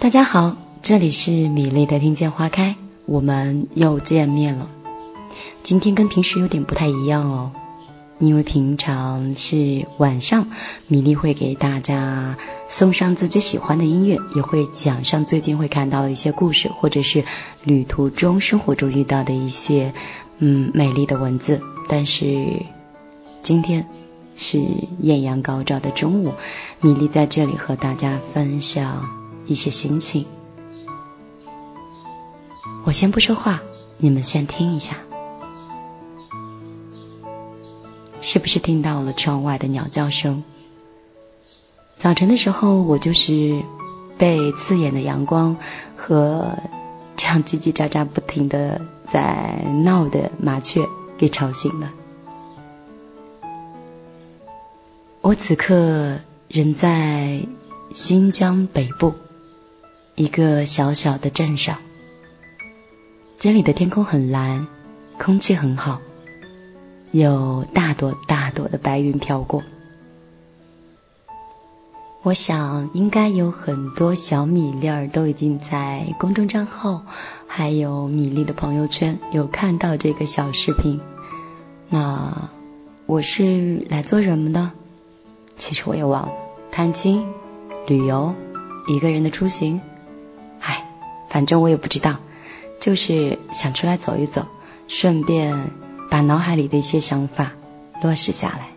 大家好，这里是米粒的听见花开，我们又见面了。今天跟平时有点不太一样哦，因为平常是晚上，米粒会给大家送上自己喜欢的音乐，也会讲上最近会看到的一些故事，或者是旅途中、生活中遇到的一些嗯美丽的文字。但是今天是艳阳高照的中午，米粒在这里和大家分享。一些心情，我先不说话，你们先听一下，是不是听到了窗外的鸟叫声？早晨的时候，我就是被刺眼的阳光和这样叽叽喳喳不停的在闹的麻雀给吵醒了。我此刻人在新疆北部。一个小小的镇上，这里的天空很蓝，空气很好，有大朵大朵的白云飘过。我想，应该有很多小米粒儿都已经在公众账号，还有米粒的朋友圈有看到这个小视频。那我是来做什么的？其实我也忘了，探亲、旅游、一个人的出行。反正我也不知道，就是想出来走一走，顺便把脑海里的一些想法落实下来。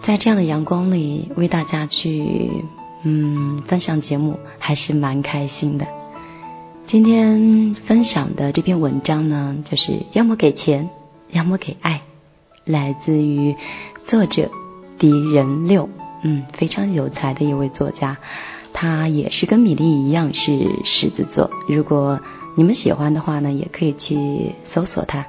在这样的阳光里，为大家去嗯分享节目，还是蛮开心的。今天分享的这篇文章呢，就是要么给钱，要么给爱，来自于作者狄仁六。嗯，非常有才的一位作家，他也是跟米粒一样是狮子座。如果你们喜欢的话呢，也可以去搜索他。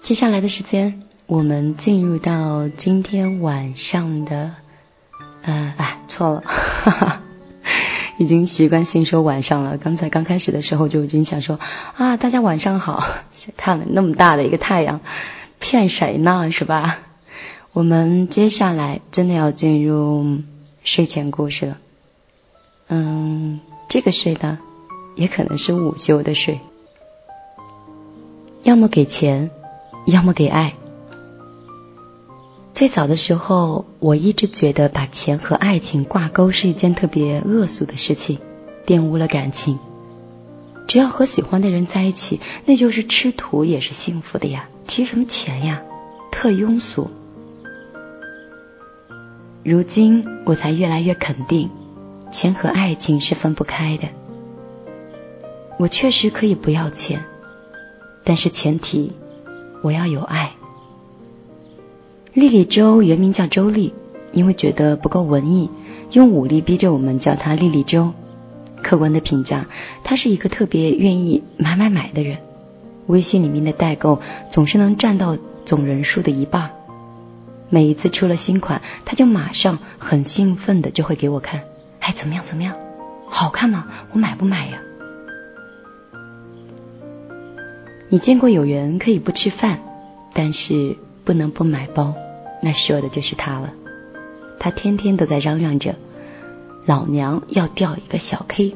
接下来的时间，我们进入到今天晚上的，呃，哎，错了，哈哈，已经习惯性说晚上了。刚才刚开始的时候就已经想说啊，大家晚上好，看了那么大的一个太阳。骗谁呢？是吧？我们接下来真的要进入睡前故事了。嗯，这个睡呢，也可能是午休的睡。要么给钱，要么给爱。最早的时候，我一直觉得把钱和爱情挂钩是一件特别恶俗的事情，玷污了感情。只要和喜欢的人在一起，那就是吃土也是幸福的呀。提什么钱呀，特庸俗。如今我才越来越肯定，钱和爱情是分不开的。我确实可以不要钱，但是前提我要有爱。丽丽周原名叫周丽，因为觉得不够文艺，用武力逼着我们叫她丽丽周。客观的评价，他是一个特别愿意买买买的人。微信里面的代购总是能占到总人数的一半。每一次出了新款，他就马上很兴奋的就会给我看，哎，怎么样怎么样，好看吗？我买不买呀？你见过有人可以不吃饭，但是不能不买包？那说的就是他了。他天天都在嚷嚷着。老娘要钓一个小 K，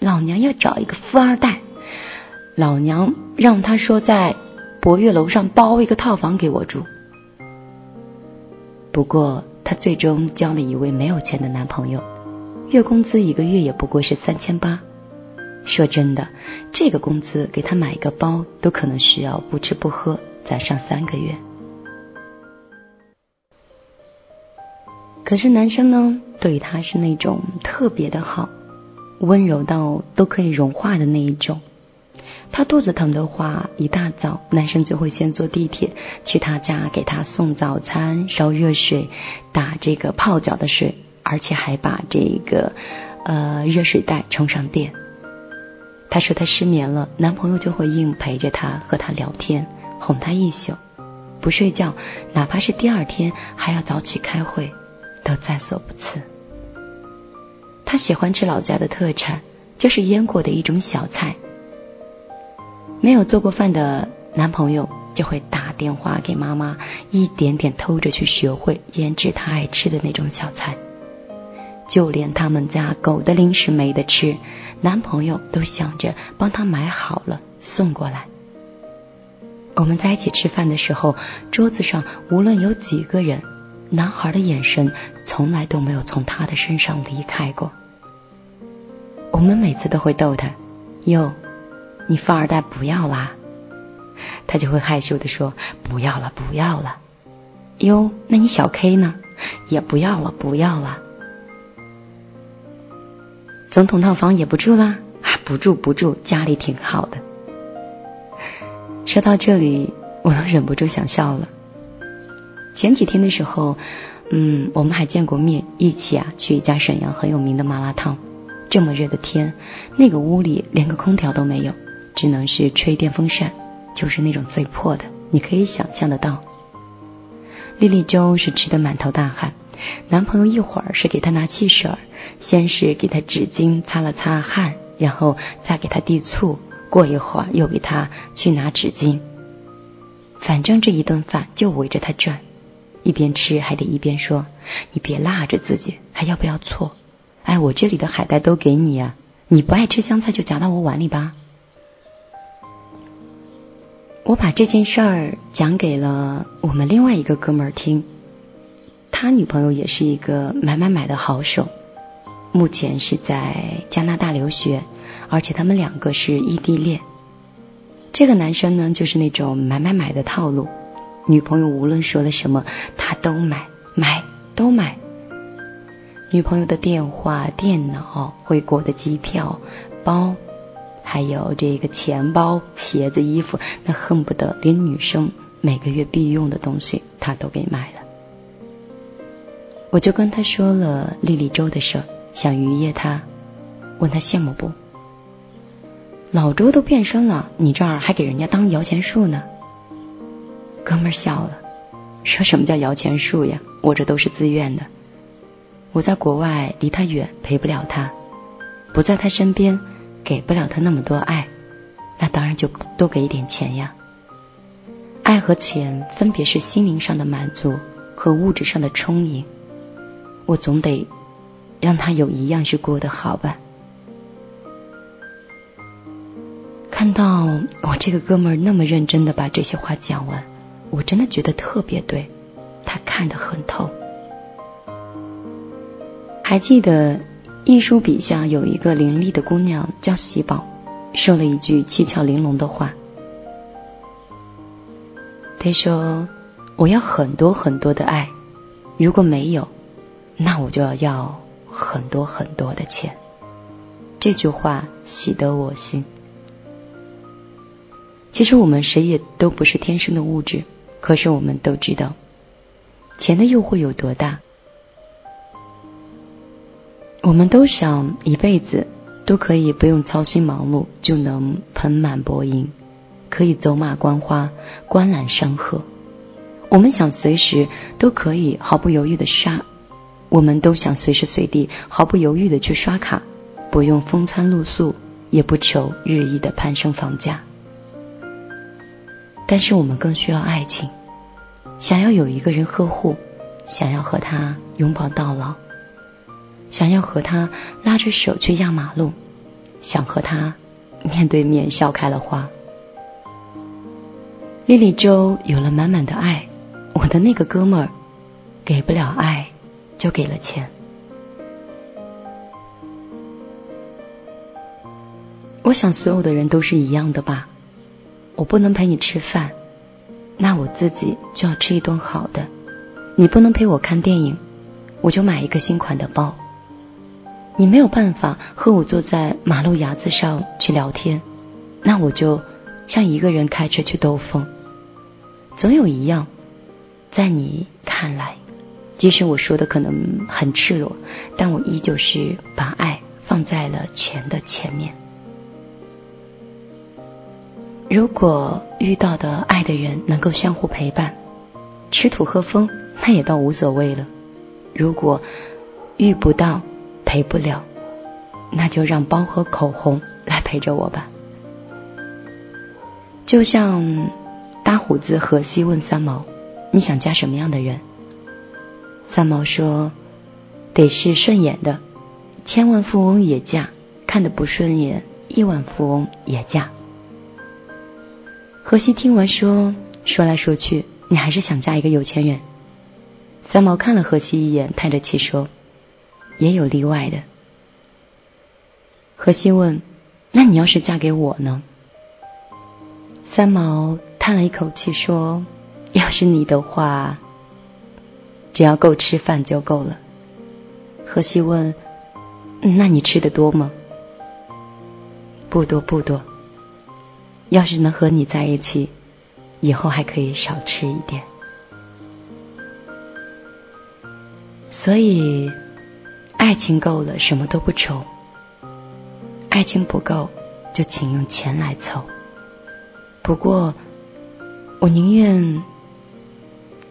老娘要找一个富二代，老娘让他说在博悦楼上包一个套房给我住。不过他最终交了一位没有钱的男朋友，月工资一个月也不过是三千八。说真的，这个工资给他买一个包都可能需要不吃不喝再上三个月。可是男生呢，对他是那种特别的好，温柔到都可以融化的那一种。他肚子疼的话，一大早男生就会先坐地铁去他家给他送早餐、烧热水、打这个泡脚的水，而且还把这个呃热水袋充上电。他说他失眠了，男朋友就会硬陪着他和他聊天，哄他一宿，不睡觉，哪怕是第二天还要早起开会。都在所不辞。他喜欢吃老家的特产，就是腌过的一种小菜。没有做过饭的男朋友就会打电话给妈妈，一点点偷着去学会腌制他爱吃的那种小菜。就连他们家狗的零食没得吃，男朋友都想着帮他买好了送过来。我们在一起吃饭的时候，桌子上无论有几个人，男孩的眼神从来都没有从他的身上离开过。我们每次都会逗他：“哟，你富二代不要啦。”他就会害羞的说：“不要了，不要了。”哟，那你小 K 呢？也不要了，不要了。总统套房也不住啦？不住不住，家里挺好的。说到这里，我都忍不住想笑了。前几天的时候，嗯，我们还见过面，一起啊去一家沈阳很有名的麻辣烫。这么热的天，那个屋里连个空调都没有，只能是吹电风扇，就是那种最破的，你可以想象得到。丽丽粥是吃的满头大汗，男朋友一会儿是给她拿汽水，先是给她纸巾擦了擦汗，然后再给她递醋，过一会儿又给她去拿纸巾。反正这一顿饭就围着她转，一边吃还得一边说：“你别辣着自己，还要不要错？”哎，我这里的海带都给你呀！你不爱吃香菜就夹到我碗里吧。我把这件事儿讲给了我们另外一个哥们儿听，他女朋友也是一个买买买的好手，目前是在加拿大留学，而且他们两个是异地恋。这个男生呢，就是那种买买买的套路，女朋友无论说了什么，他都买，买都买。女朋友的电话、电脑、回国的机票、包，还有这个钱包、鞋子、衣服，那恨不得连女生每个月必用的东西他都给买了。我就跟他说了丽丽周的事，想愉悦他，问他羡慕不？老周都变身了，你这儿还给人家当摇钱树呢？哥们儿笑了，说什么叫摇钱树呀？我这都是自愿的。我在国外离他远，陪不了他；不在他身边，给不了他那么多爱，那当然就多给一点钱呀。爱和钱分别是心灵上的满足和物质上的充盈，我总得让他有一样是过得好吧。看到我这个哥们儿那么认真的把这些话讲完，我真的觉得特别对，他看得很透。还记得艺术笔下有一个伶俐的姑娘叫喜宝，说了一句七窍玲珑的话。他说：“我要很多很多的爱，如果没有，那我就要要很多很多的钱。”这句话喜得我心。其实我们谁也都不是天生的物质，可是我们都知道，钱的诱惑有多大。我们都想一辈子都可以不用操心忙碌就能盆满钵盈，可以走马观花、观览山河。我们想随时都可以毫不犹豫的刷，我们都想随时随地毫不犹豫的去刷卡，不用风餐露宿，也不求日益的攀升房价。但是我们更需要爱情，想要有一个人呵护，想要和他拥抱到老。想要和他拉着手去压马路，想和他面对面笑开了花。丽丽周有了满满的爱，我的那个哥们儿给不了爱，就给了钱。我想所有的人都是一样的吧。我不能陪你吃饭，那我自己就要吃一顿好的。你不能陪我看电影，我就买一个新款的包。你没有办法和我坐在马路牙子上去聊天，那我就像一个人开车去兜风。总有一样，在你看来，即使我说的可能很赤裸，但我依旧是把爱放在了钱的前面。如果遇到的爱的人能够相互陪伴，吃土喝风，那也倒无所谓了。如果遇不到，陪不了，那就让包和口红 来陪着我吧。就像大胡子荷西问三毛：“你想嫁什么样的人？”三毛说：“得是顺眼的，千万富翁也嫁；看得不顺眼，亿万富翁也嫁。”荷西听完说：“说来说去，你还是想嫁一个有钱人。”三毛看了荷西一眼，叹着气说：“也有例外的。”荷西问：“那你要是嫁给我呢？”三毛叹了一口气说：“要是你的话，只要够吃饭就够了。”荷西问：“那你吃的多吗？”“不多不多。要是能和你在一起，以后还可以少吃一点。”所以，爱情够了，什么都不愁；爱情不够，就请用钱来凑。不过，我宁愿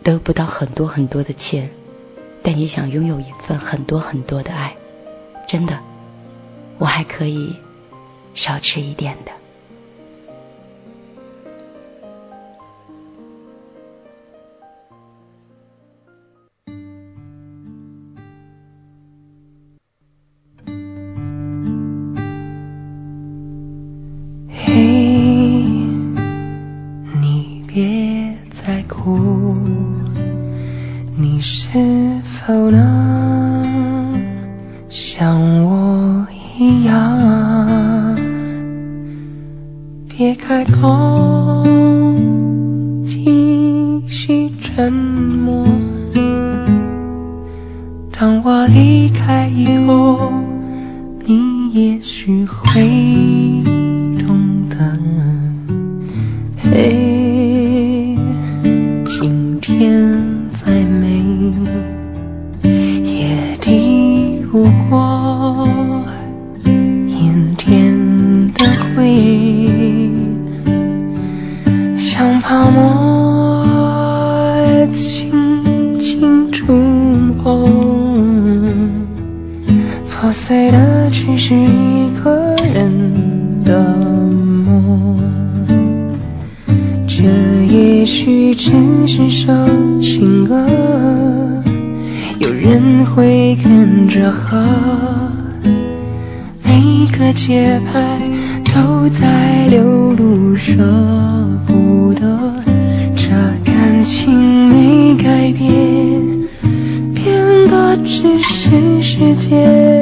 得不到很多很多的钱，但也想拥有一份很多很多的爱。真的，我还可以少吃一点的。I call? 也许只是首情歌，有人会跟着和，每个节拍都在流露舍不得。这感情没改变，变的只是时间。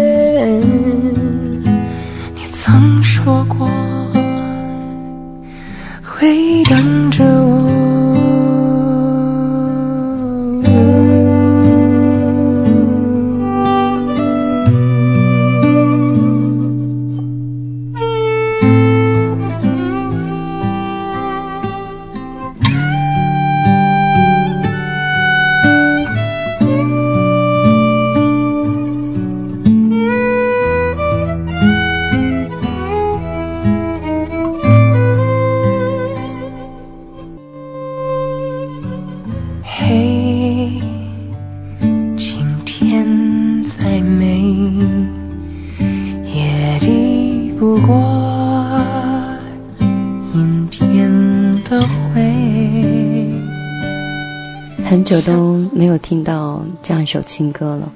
有听到这样一首情歌了，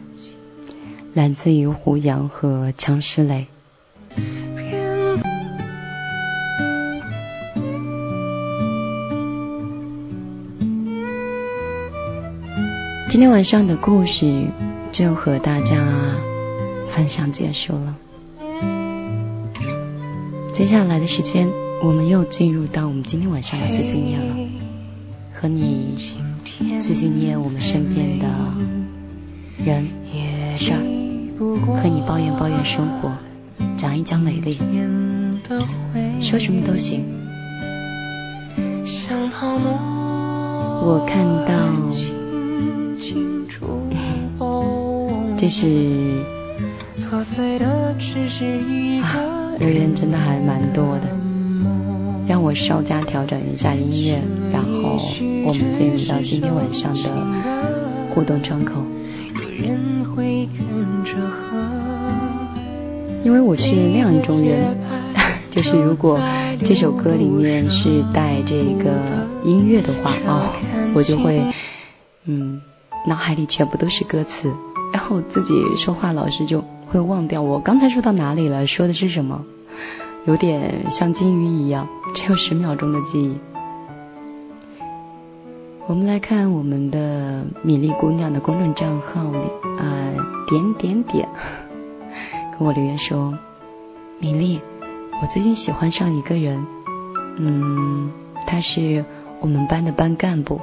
来自于胡杨和强诗雷。今天晚上的故事就和大家分享结束了，接下来的时间我们又进入到我们今天晚上的碎碎念了，和你。碎碎念我们身边的人事儿，和你抱怨抱怨生活，讲一讲美丽，说什么都行。我看到，这是啊，留言真的还蛮多的。让我稍加调整一下音乐，然后我们进入到今天晚上的互动窗口。因为我是那样一种人，就是如果这首歌里面是带这个音乐的话哦，我就会嗯，脑海里全部都是歌词，然后自己说话老是就会忘掉我刚才说到哪里了，说的是什么，有点像金鱼一样，只有十秒钟的记忆。我们来看我们的米粒姑娘的公众账号里啊，点点点，跟我留言说，米粒，我最近喜欢上一个人，嗯，他是我们班的班干部，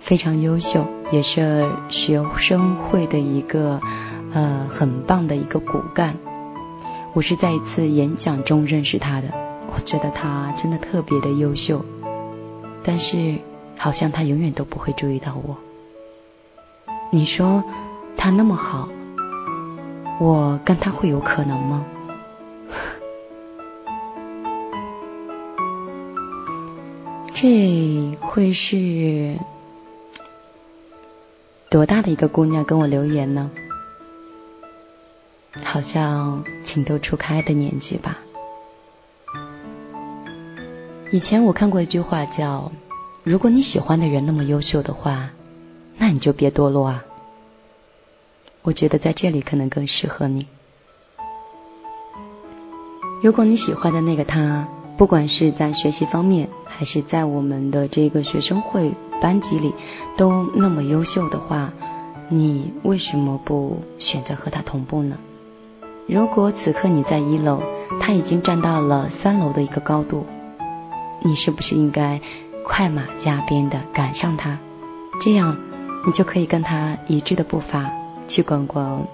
非常优秀，也是学生会的一个呃很棒的一个骨干。我是在一次演讲中认识他的，我觉得他真的特别的优秀，但是。好像他永远都不会注意到我。你说他那么好，我跟他会有可能吗？这会是多大的一个姑娘跟我留言呢？好像情窦初开的年纪吧。以前我看过一句话叫。如果你喜欢的人那么优秀的话，那你就别堕落啊。我觉得在这里可能更适合你。如果你喜欢的那个他，不管是在学习方面，还是在我们的这个学生会班级里，都那么优秀的话，你为什么不选择和他同步呢？如果此刻你在一楼，他已经站到了三楼的一个高度，你是不是应该？快马加鞭的赶上他，这样你就可以跟他一致的步伐去逛逛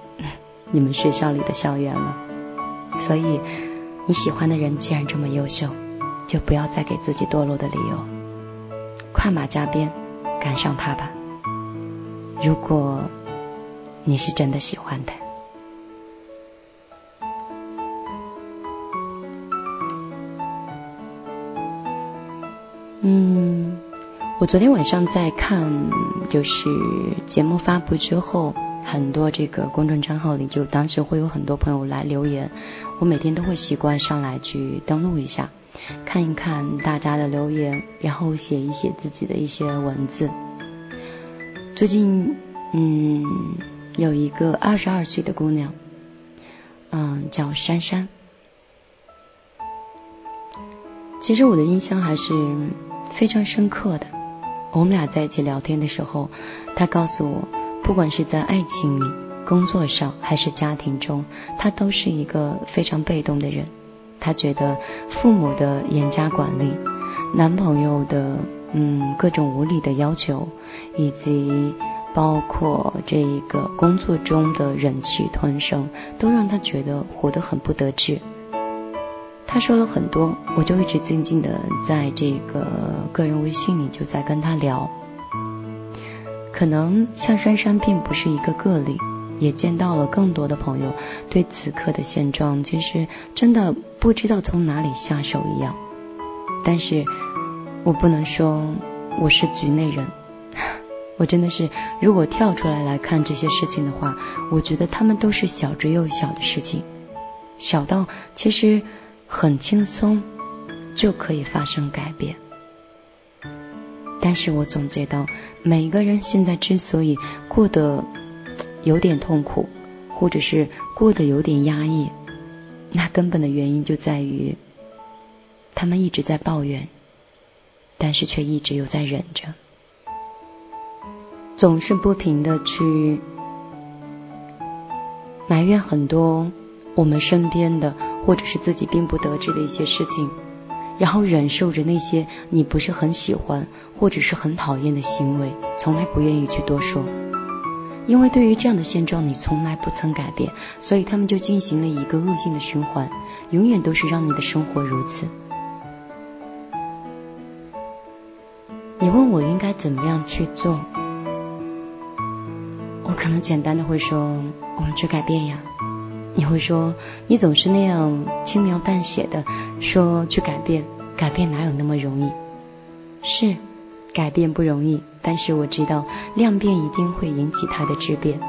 你们学校里的校园了。所以你喜欢的人既然这么优秀，就不要再给自己堕落的理由，快马加鞭赶上他吧。如果你是真的喜欢的。我昨天晚上在看，就是节目发布之后，很多这个公众账号里就当时会有很多朋友来留言，我每天都会习惯上来去登录一下，看一看大家的留言，然后写一写自己的一些文字。最近，嗯，有一个二十二岁的姑娘，嗯，叫珊珊。其实我的印象还是非常深刻的。我们俩在一起聊天的时候，他告诉我，不管是在爱情里、工作上还是家庭中，他都是一个非常被动的人。他觉得父母的严加管理、男朋友的嗯各种无理的要求，以及包括这一个工作中的忍气吞声，都让他觉得活得很不得志。他说了很多，我就一直静静的在这个个人微信里就在跟他聊。可能像珊珊并不是一个个例，也见到了更多的朋友对此刻的现状其实真的不知道从哪里下手一样。但是我不能说我是局内人，我真的是如果跳出来来看这些事情的话，我觉得他们都是小之又小的事情，小到其实。很轻松就可以发生改变，但是我总结到，每个人现在之所以过得有点痛苦，或者是过得有点压抑，那根本的原因就在于，他们一直在抱怨，但是却一直又在忍着，总是不停的去埋怨很多我们身边的。或者是自己并不得志的一些事情，然后忍受着那些你不是很喜欢或者是很讨厌的行为，从来不愿意去多说，因为对于这样的现状你从来不曾改变，所以他们就进行了一个恶性的循环，永远都是让你的生活如此。你问我应该怎么样去做，我可能简单的会说，我们去改变呀。你会说，你总是那样轻描淡写的说去改变，改变哪有那么容易？是，改变不容易，但是我知道量变一定会引起它的质变。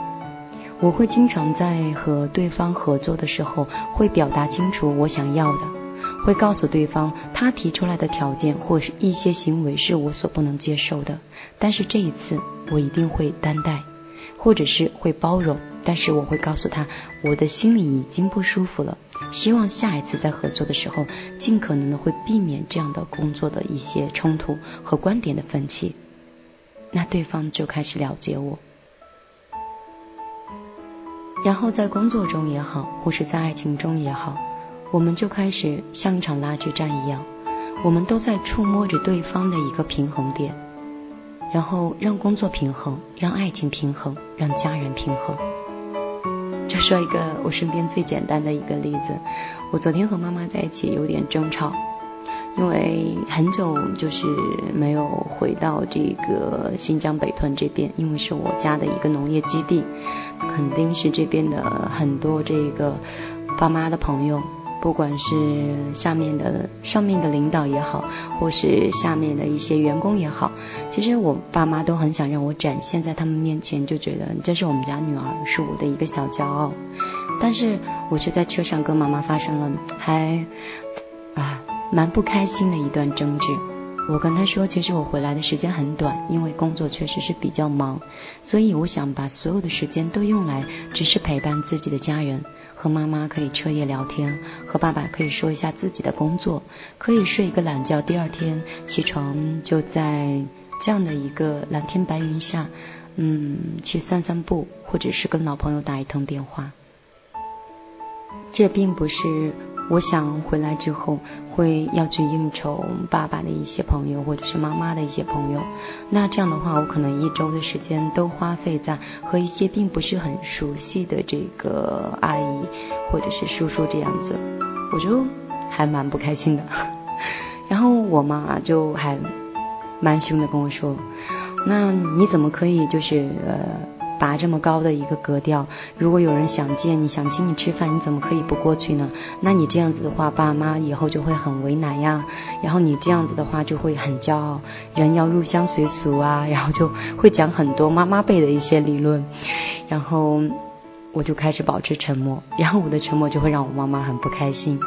我会经常在和对方合作的时候，会表达清楚我想要的，会告诉对方他提出来的条件或是一些行为是我所不能接受的。但是这一次我一定会担待，或者是会包容。但是我会告诉他，我的心里已经不舒服了。希望下一次在合作的时候，尽可能的会避免这样的工作的一些冲突和观点的分歧。那对方就开始了解我。然后在工作中也好，或是在爱情中也好，我们就开始像一场拉锯战一样，我们都在触摸着对方的一个平衡点，然后让工作平衡，让爱情平衡，让家人平衡。就说一个我身边最简单的一个例子，我昨天和妈妈在一起有点争吵。因为很久就是没有回到这个新疆北屯这边，因为是我家的一个农业基地，肯定是这边的很多这个爸妈的朋友，不管是下面的上面的领导也好，或是下面的一些员工也好，其实我爸妈都很想让我展现在他们面前，就觉得这是我们家女儿，是我的一个小骄傲。但是我却在车上跟妈妈发生了还啊。蛮不开心的一段争执，我跟他说，其实我回来的时间很短，因为工作确实是比较忙，所以我想把所有的时间都用来只是陪伴自己的家人，和妈妈可以彻夜聊天，和爸爸可以说一下自己的工作，可以睡一个懒觉，第二天起床就在这样的一个蓝天白云下，嗯，去散散步，或者是跟老朋友打一通电话，这并不是。我想回来之后会要去应酬爸爸的一些朋友，或者是妈妈的一些朋友。那这样的话，我可能一周的时间都花费在和一些并不是很熟悉的这个阿姨或者是叔叔这样子，我就还蛮不开心的。然后我妈就还蛮凶的跟我说：“那你怎么可以就是呃？”拔这么高的一个格调，如果有人想见你想请你吃饭，你怎么可以不过去呢？那你这样子的话，爸妈以后就会很为难呀。然后你这样子的话就会很骄傲，人要入乡随俗啊，然后就会讲很多妈妈辈的一些理论。然后我就开始保持沉默，然后我的沉默就会让我妈妈很不开心。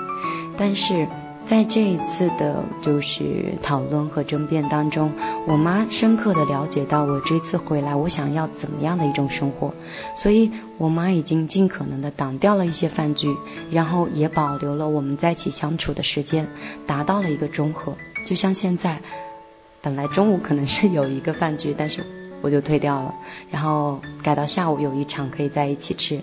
但是。在这一次的，就是讨论和争辩当中，我妈深刻的了解到我这次回来，我想要怎么样的一种生活，所以我妈已经尽可能的挡掉了一些饭局，然后也保留了我们在一起相处的时间，达到了一个中和。就像现在，本来中午可能是有一个饭局，但是。我就退掉了，然后改到下午有一场可以在一起吃。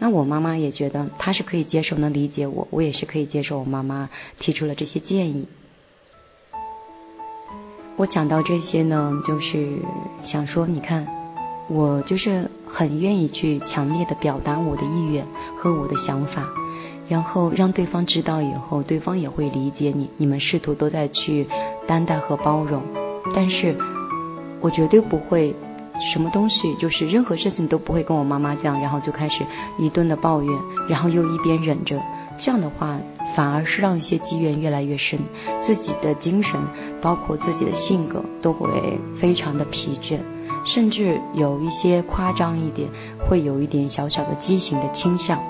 那我妈妈也觉得她是可以接受、能理解我，我也是可以接受我妈妈提出了这些建议。我讲到这些呢，就是想说，你看，我就是很愿意去强烈的表达我的意愿和我的想法，然后让对方知道以后，对方也会理解你，你们试图都在去担待和包容，但是。我绝对不会，什么东西就是任何事情都不会跟我妈妈讲，然后就开始一顿的抱怨，然后又一边忍着，这样的话反而是让一些积怨越来越深，自己的精神包括自己的性格都会非常的疲倦，甚至有一些夸张一点，会有一点小小的畸形的倾向。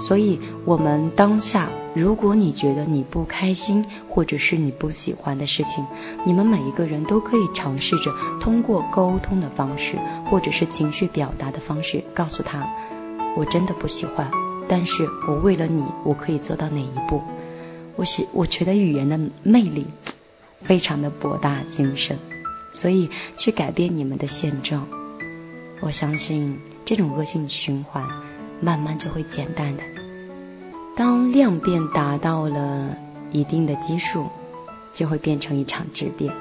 所以，我们当下，如果你觉得你不开心，或者是你不喜欢的事情，你们每一个人都可以尝试着通过沟通的方式，或者是情绪表达的方式，告诉他，我真的不喜欢，但是我为了你，我可以做到哪一步？我喜我觉得语言的魅力非常的博大精深，所以去改变你们的现状，我相信这种恶性循环。慢慢就会减淡的。当量变达到了一定的基数，就会变成一场质变。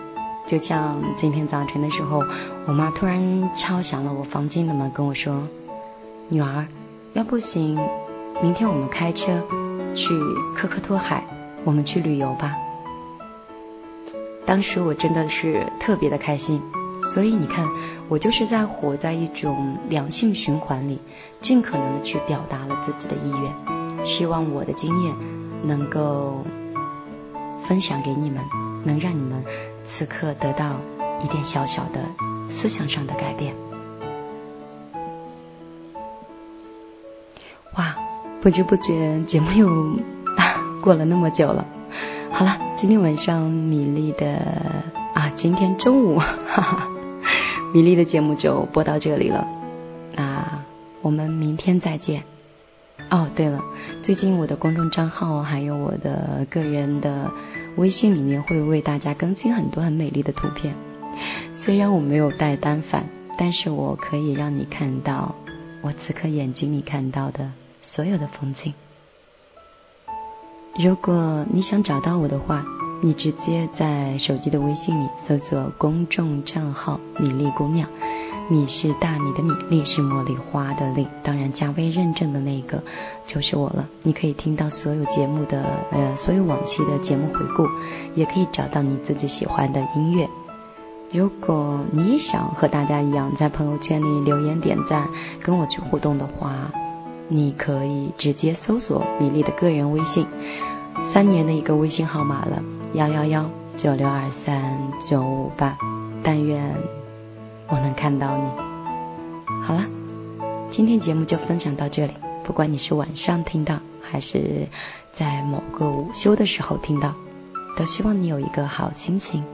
就像今天早晨的时候，我妈突然敲响了我房间的门，跟我说：“女儿，要不行，明天我们开车去科克托海，我们去旅游吧。”当时我真的是特别的开心。所以你看，我就是在活在一种良性循环里，尽可能的去表达了自己的意愿，希望我的经验能够分享给你们，能让你们此刻得到一点小小的思想上的改变。哇，不知不觉节目又啊 过了那么久了，好了，今天晚上米粒的啊，今天中午，哈哈，米粒的节目就播到这里了。那我们明天再见。哦，对了，最近我的公众账号还有我的个人的微信里面会为大家更新很多很美丽的图片。虽然我没有带单反，但是我可以让你看到我此刻眼睛里看到的所有的风景。如果你想找到我的话，你直接在手机的微信里搜索公众账号“米粒姑娘”，米是大米的米，粒是茉莉花的粒，当然加微认证的那个就是我了。你可以听到所有节目的呃所有往期的节目回顾，也可以找到你自己喜欢的音乐。如果你也想和大家一样在朋友圈里留言点赞，跟我去互动的话。你可以直接搜索米粒的个人微信，三年的一个微信号码了，幺幺幺九六二三九五八，但愿我能看到你。好了，今天节目就分享到这里，不管你是晚上听到，还是在某个午休的时候听到，都希望你有一个好心情。